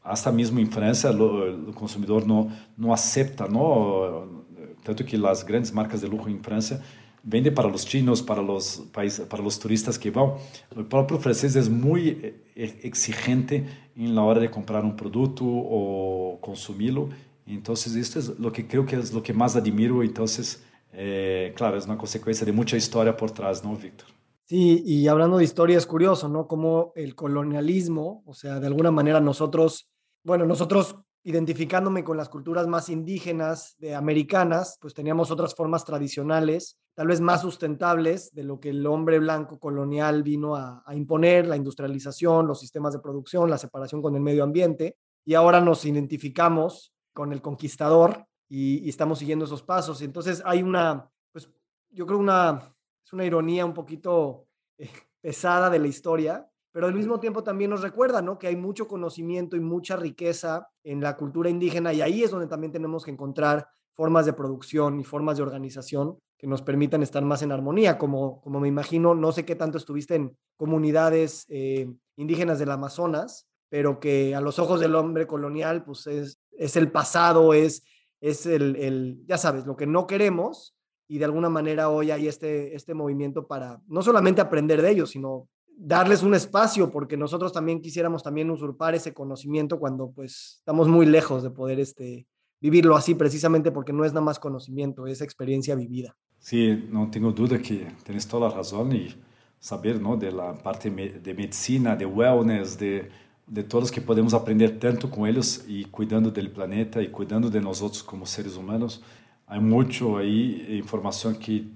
até mesmo em França, o, consumidor não não aceita, não, tanto que as grandes marcas de luxo em França vende para os chinos, para os países, para os turistas que vão. O próprio francês é muito exigente la hora de comprar um produto ou consumi-lo Entonces, esto es lo que creo que es lo que más admiro. Entonces, eh, claro, es una consecuencia de mucha historia por atrás, ¿no, Víctor? Sí, y hablando de historia, es curioso, ¿no? Como el colonialismo, o sea, de alguna manera nosotros, bueno, nosotros identificándome con las culturas más indígenas de americanas, pues teníamos otras formas tradicionales, tal vez más sustentables de lo que el hombre blanco colonial vino a, a imponer, la industrialización, los sistemas de producción, la separación con el medio ambiente, y ahora nos identificamos con el conquistador y, estamos siguiendo esos pasos. Entonces hay una, pues yo creo una, es una ironía un poquito eh, pesada de la historia, pero al mismo tiempo también nos recuerda, ¿no? Que hay mucho conocimiento y mucha riqueza en la cultura indígena y ahí es donde también tenemos que encontrar formas de producción y formas de organización que nos permitan estar más en armonía, como, como me imagino, no sé qué tanto estuviste en comunidades eh, indígenas del Amazonas, pero que a los ojos del hombre colonial, pues es, es el pasado, es, es el, el, ya sabes, lo que no queremos y de alguna manera hoy hay este, este movimiento para no solamente aprender de ellos, sino darles un espacio, porque nosotros también quisiéramos también usurpar ese conocimiento cuando pues estamos muy lejos de poder este, vivirlo así, precisamente porque no es nada más conocimiento, es experiencia vivida. Sí, no tengo duda que tienes toda la razón y saber ¿no? de la parte de medicina, de wellness, de de todos que podemos aprender tanto com eles e cuidando do planeta e cuidando de nós outros como seres humanos. Há muito aí informação que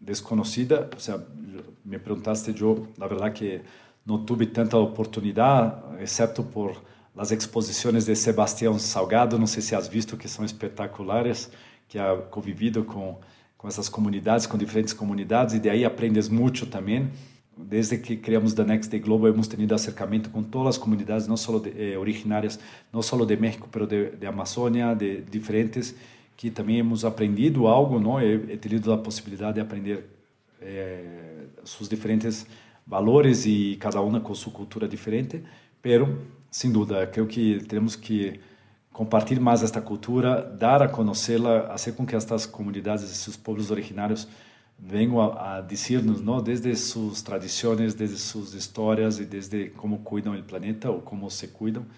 desconhecida, ou seja, me perguntaste eu, na verdade que não tive tanta oportunidade, exceto por as exposições de Sebastião Salgado, não sei se has visto que são espetaculares, que ha convivido com com essas comunidades, com diferentes comunidades e de aí aprendes muito também desde que criamos The Next Day Global, hemos tenido acercamiento con todas las comunidades, no solo de, eh, originarias, de México, pero de, de Amazônia, de diferentes, que também hemos aprendido algo, não? He, he a possibilidade de aprender eh, sus diferentes valores e cada uma com sua cultura diferente, pero, sem dúvida, creio que temos que compartilhar mais esta cultura, dar a conhecê-la, fazer com que estas comunidades e seus povos originários vengo a, a decirnos, ¿no? Desde sus tradiciones, desde sus historias y desde cómo cuidan el planeta o cómo se cuidan,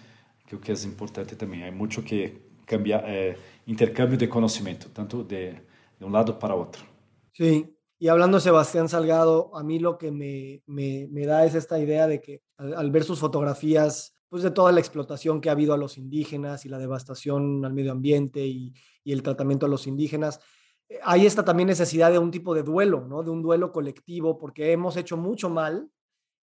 creo que es importante también. Hay mucho que cambiar, eh, intercambio de conocimiento, tanto de, de, un lado para otro. Sí, y hablando Sebastián Salgado, a mí lo que me, me, me da es esta idea de que al, al ver sus fotografías, pues de toda la explotación que ha habido a los indígenas y la devastación al medio ambiente y, y el tratamiento a los indígenas, hay esta también necesidad de un tipo de duelo, ¿no? De un duelo colectivo, porque hemos hecho mucho mal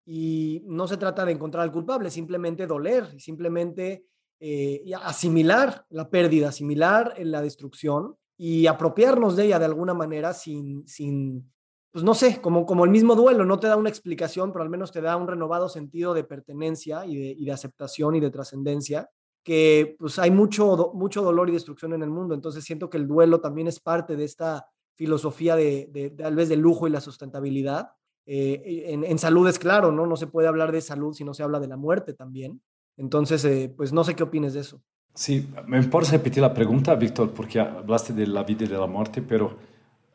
y no se trata de encontrar al culpable, simplemente doler, simplemente eh, asimilar la pérdida, asimilar la destrucción y apropiarnos de ella de alguna manera sin, sin pues no sé, como, como el mismo duelo, no te da una explicación, pero al menos te da un renovado sentido de pertenencia y y de aceptación y de trascendencia que pues hay mucho, mucho dolor y destrucción en el mundo, entonces siento que el duelo también es parte de esta filosofía de, de, tal vez del lujo y la sustentabilidad. Eh, en, en, salud es claro, ¿no? No se puede hablar de salud si no se habla de la muerte también. Entonces, eh, pues no sé qué opines de eso. Sí, me importa repetir la pregunta, Víctor, porque hablaste de la vida y de la muerte, pero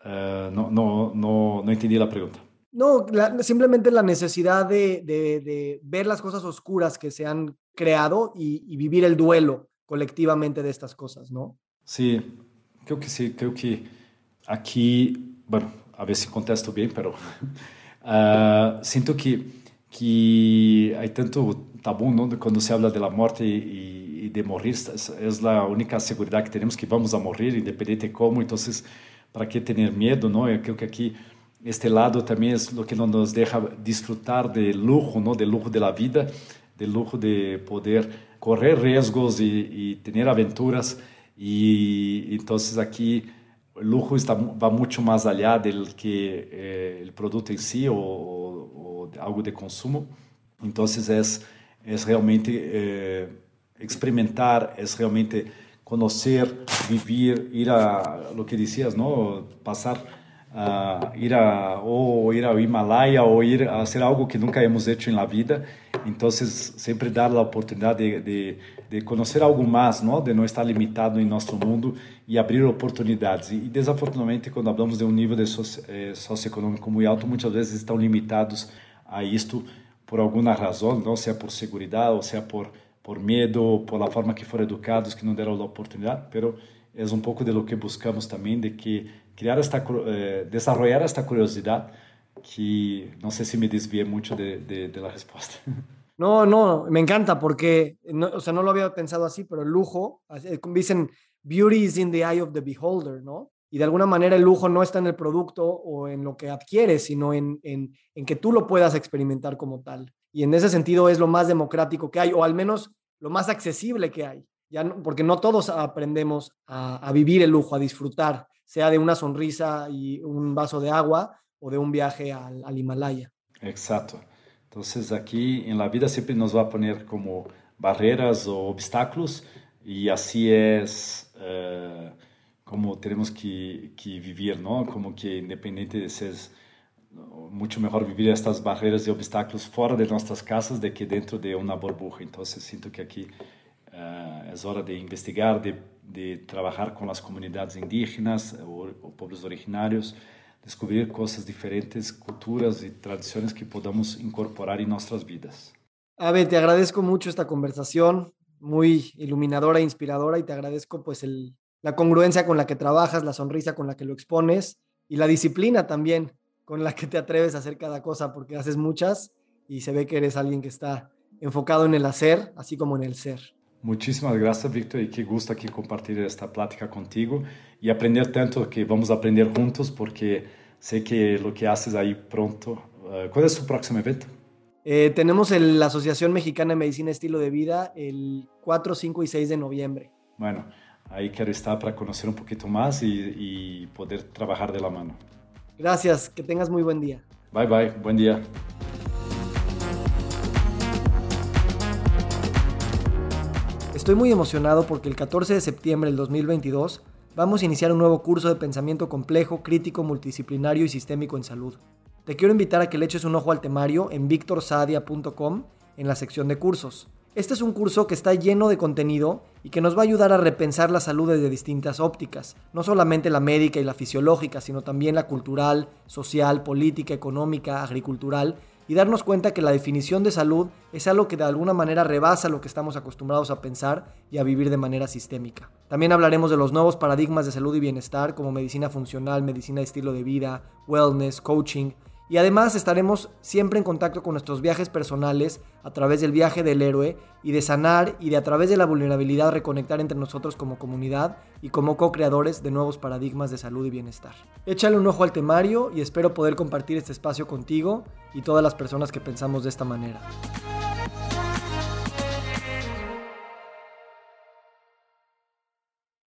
uh, no, no, no, no entendí la pregunta. No, la, simplemente la necesidad de, de, de, ver las cosas oscuras que se han creado y, y, vivir el duelo colectivamente de estas cosas, ¿no? Sí, creo que sí, creo que aquí, bueno, a ver si contesto bien, pero uh, siento que, que hay tanto tabú, ¿no? Cuando se habla de la muerte y, y de morir, es, es, la única seguridad que tenemos que vamos a morir, independiente de cómo, entonces, ¿para qué tener miedo, no? Yo creo que aquí este lado también es lo que nos deja disfrutar del lujo, ¿no? Del lujo de la vida, del lujo de poder correr riesgos y, tener aventuras. Y entonces aquí el lujo está, va mucho más allá del que eh, el producto en sí o, algo de consumo. Entonces es, es realmente eh, experimentar, es realmente conocer, vivir, ir a lo que decías, ¿no? Pasar uh, ir a ou ir ao Himalaia ou ir a hacer algo que nunca hemos en la vida. Entonces, sempre dar a oportunidade de, de, de conhecer algo mais, não? de não estar limitado em nosso mundo e abrir oportunidades. E, desafortunadamente, quando falamos de um nível de socio, eh, socioeconômico muito alto, muitas vezes estão limitados a isto por alguma razão, não seja por segurança ou seja por por medo, por la forma que foram educados, que não deram a oportunidade, pero é um pouco de lo que buscamos também, de que criar esta, eh, desarrollar esta curiosidad que no sé si me desvié mucho de, de, la respuesta. No, no, me encanta porque, no, o sea, no lo había pensado así, pero el lujo, dicen, beauty is in the eye of the beholder, ¿no? Y de alguna manera el lujo no está en el producto o en lo que adquieres, sino en, en, en que tú lo puedas experimentar como tal. Y en ese sentido es lo más democrático que hay, o al menos lo más accesible que hay, ya porque no todos aprendemos a, a vivir el lujo, a disfrutar sea de una sonrisa y un vaso de agua o de un viaje al, al Himalaya. Exacto. Entonces aquí en la vida siempre nos va a poner como barreras o obstáculos y así es uh, como tenemos que, que, vivir, ¿no? Como que independiente de ser mucho mejor vivir estas barreras y obstáculos fuera de nuestras casas de que dentro de una burbuja. Entonces siento que aquí uh, es hora de investigar, de de trabalhar com as comunidades indígenas ou povos originários, descobrir coisas diferentes, culturas e tradições que podamos incorporar em nossas vidas. Ave, te agradezco mucho esta conversación, muy iluminadora e inspiradora, y te agradezco pues la congruencia con la que trabajas, la sonrisa con la que lo expones y la disciplina también con la que te atreves a hacer cada cosa, porque haces muchas y se ve que eres alguien que está enfocado en el hacer, así como en el ser. Muchísimas gracias, Victor, y qué gusto aquí compartir esta plática contigo y aprender tanto que vamos a aprender juntos, porque sé que lo que haces ahí pronto. Uh, ¿Cuál es tu próximo evento? Eh, tenemos el, la Asociación Mexicana de Medicina Estilo de Vida el 4, 5 y 6 de noviembre. Bueno, ahí quiero estar para conocer un poquito más y, y poder trabajar de la mano. Gracias, que tengas muy buen día. Bye bye, buen día. Estoy muy emocionado porque el 14 de septiembre del 2022 vamos a iniciar un nuevo curso de pensamiento complejo, crítico, multidisciplinario y sistémico en salud. Te quiero invitar a que le eches un ojo al temario en victorsadia.com en la sección de cursos. Este es un curso que está lleno de contenido y que nos va a ayudar a repensar la salud desde distintas ópticas, no solamente la médica y la fisiológica, sino también la cultural, social, política, económica, agricultural y darnos cuenta que la definición de salud es algo que de alguna manera rebasa lo que estamos acostumbrados a pensar y a vivir de manera sistémica. También hablaremos de los nuevos paradigmas de salud y bienestar como medicina funcional, medicina de estilo de vida, wellness, coaching Y además estaremos siempre en contacto con nuestros viajes personales a través del viaje del héroe y de sanar y de a través de la vulnerabilidad reconectar entre nosotros como comunidad y como co-creadores de nuevos paradigmas de salud y bienestar. Échale un ojo al temario y espero poder compartir este espacio contigo y todas las personas que pensamos de esta manera.